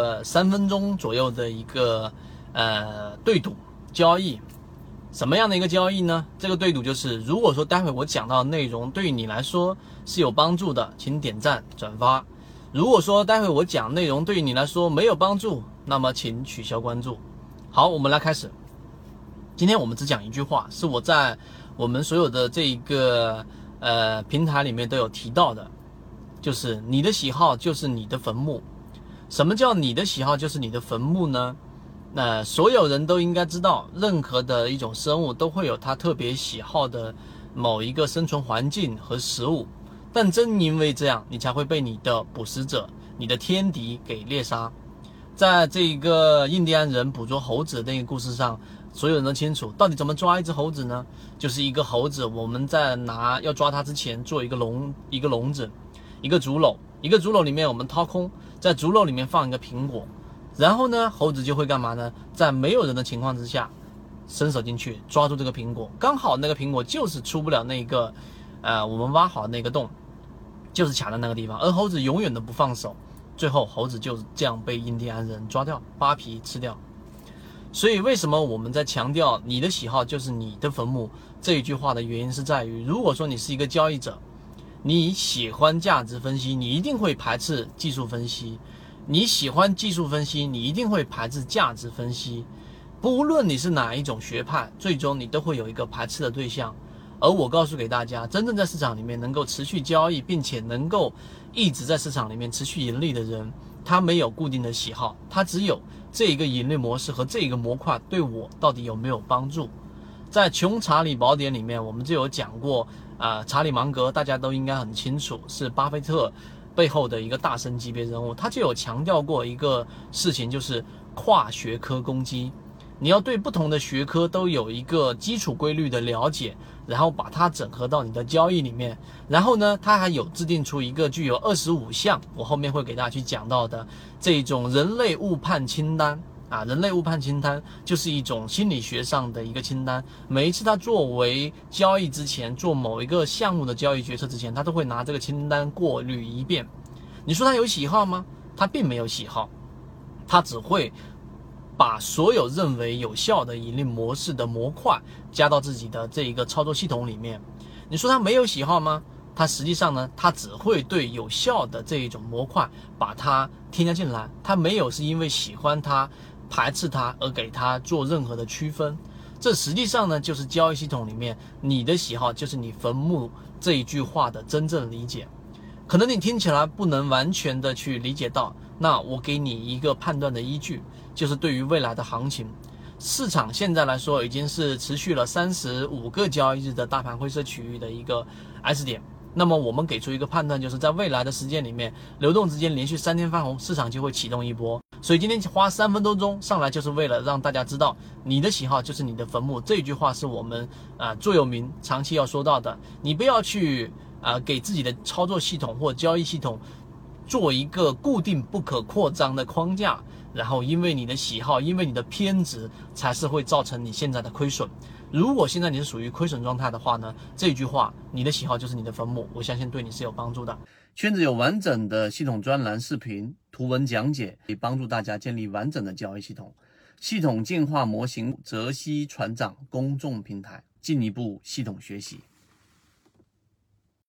呃三分钟左右的一个呃对赌交易。什么样的一个交易呢？这个对赌就是，如果说待会我讲到内容对于你来说是有帮助的，请点赞转发；如果说待会我讲内容对于你来说没有帮助，那么请取消关注。好，我们来开始。今天我们只讲一句话，是我在我们所有的这一个呃平台里面都有提到的，就是你的喜好就是你的坟墓。什么叫你的喜好就是你的坟墓呢？那所有人都应该知道，任何的一种生物都会有它特别喜好的某一个生存环境和食物，但正因为这样，你才会被你的捕食者、你的天敌给猎杀。在这一个印第安人捕捉猴子的那个故事上，所有人都清楚，到底怎么抓一只猴子呢？就是一个猴子，我们在拿要抓它之前，做一个笼，一个笼子，一个竹篓，一个竹篓里面我们掏空，在竹篓里面放一个苹果。然后呢，猴子就会干嘛呢？在没有人的情况之下，伸手进去抓住这个苹果，刚好那个苹果就是出不了那个，呃，我们挖好那个洞，就是卡在那个地方。而猴子永远都不放手，最后猴子就这样被印第安人抓掉，扒皮吃掉。所以，为什么我们在强调你的喜好就是你的坟墓这一句话的原因，是在于，如果说你是一个交易者，你喜欢价值分析，你一定会排斥技术分析。你喜欢技术分析，你一定会排斥价值分析。不论你是哪一种学派，最终你都会有一个排斥的对象。而我告诉给大家，真正在市场里面能够持续交易，并且能够一直在市场里面持续盈利的人，他没有固定的喜好，他只有这一个盈利模式和这一个模块对我到底有没有帮助。在《穷查理宝典》里面，我们就有讲过啊，查理芒格大家都应该很清楚，是巴菲特。背后的一个大神级别人物，他就有强调过一个事情，就是跨学科攻击。你要对不同的学科都有一个基础规律的了解，然后把它整合到你的交易里面。然后呢，他还有制定出一个具有二十五项，我后面会给大家去讲到的这种人类误判清单。啊，人类误判清单就是一种心理学上的一个清单。每一次他作为交易之前做某一个项目的交易决策之前，他都会拿这个清单过滤一遍。你说他有喜好吗？他并没有喜好，他只会把所有认为有效的盈利模式的模块加到自己的这一个操作系统里面。你说他没有喜好吗？他实际上呢，他只会对有效的这一种模块把它添加进来。他没有是因为喜欢它。排斥它而给它做任何的区分，这实际上呢就是交易系统里面你的喜好就是你坟墓这一句话的真正理解。可能你听起来不能完全的去理解到，那我给你一个判断的依据，就是对于未来的行情，市场现在来说已经是持续了三十五个交易日的大盘灰色区域的一个 S 点。那么我们给出一个判断，就是在未来的时间里面，流动资金连续三天翻红，市场就会启动一波。所以今天花三分多钟上来，就是为了让大家知道，你的喜好就是你的坟墓。这句话是我们啊座右铭，长期要说到的。你不要去啊给自己的操作系统或交易系统做一个固定不可扩张的框架，然后因为你的喜好，因为你的偏执，才是会造成你现在的亏损。如果现在你是属于亏损状态的话呢？这句话，你的喜好就是你的坟墓，我相信对你是有帮助的。圈子有完整的系统专栏、视频、图文讲解，可以帮助大家建立完整的交易系统。系统进化模型，泽西船长公众平台，进一步系统学习。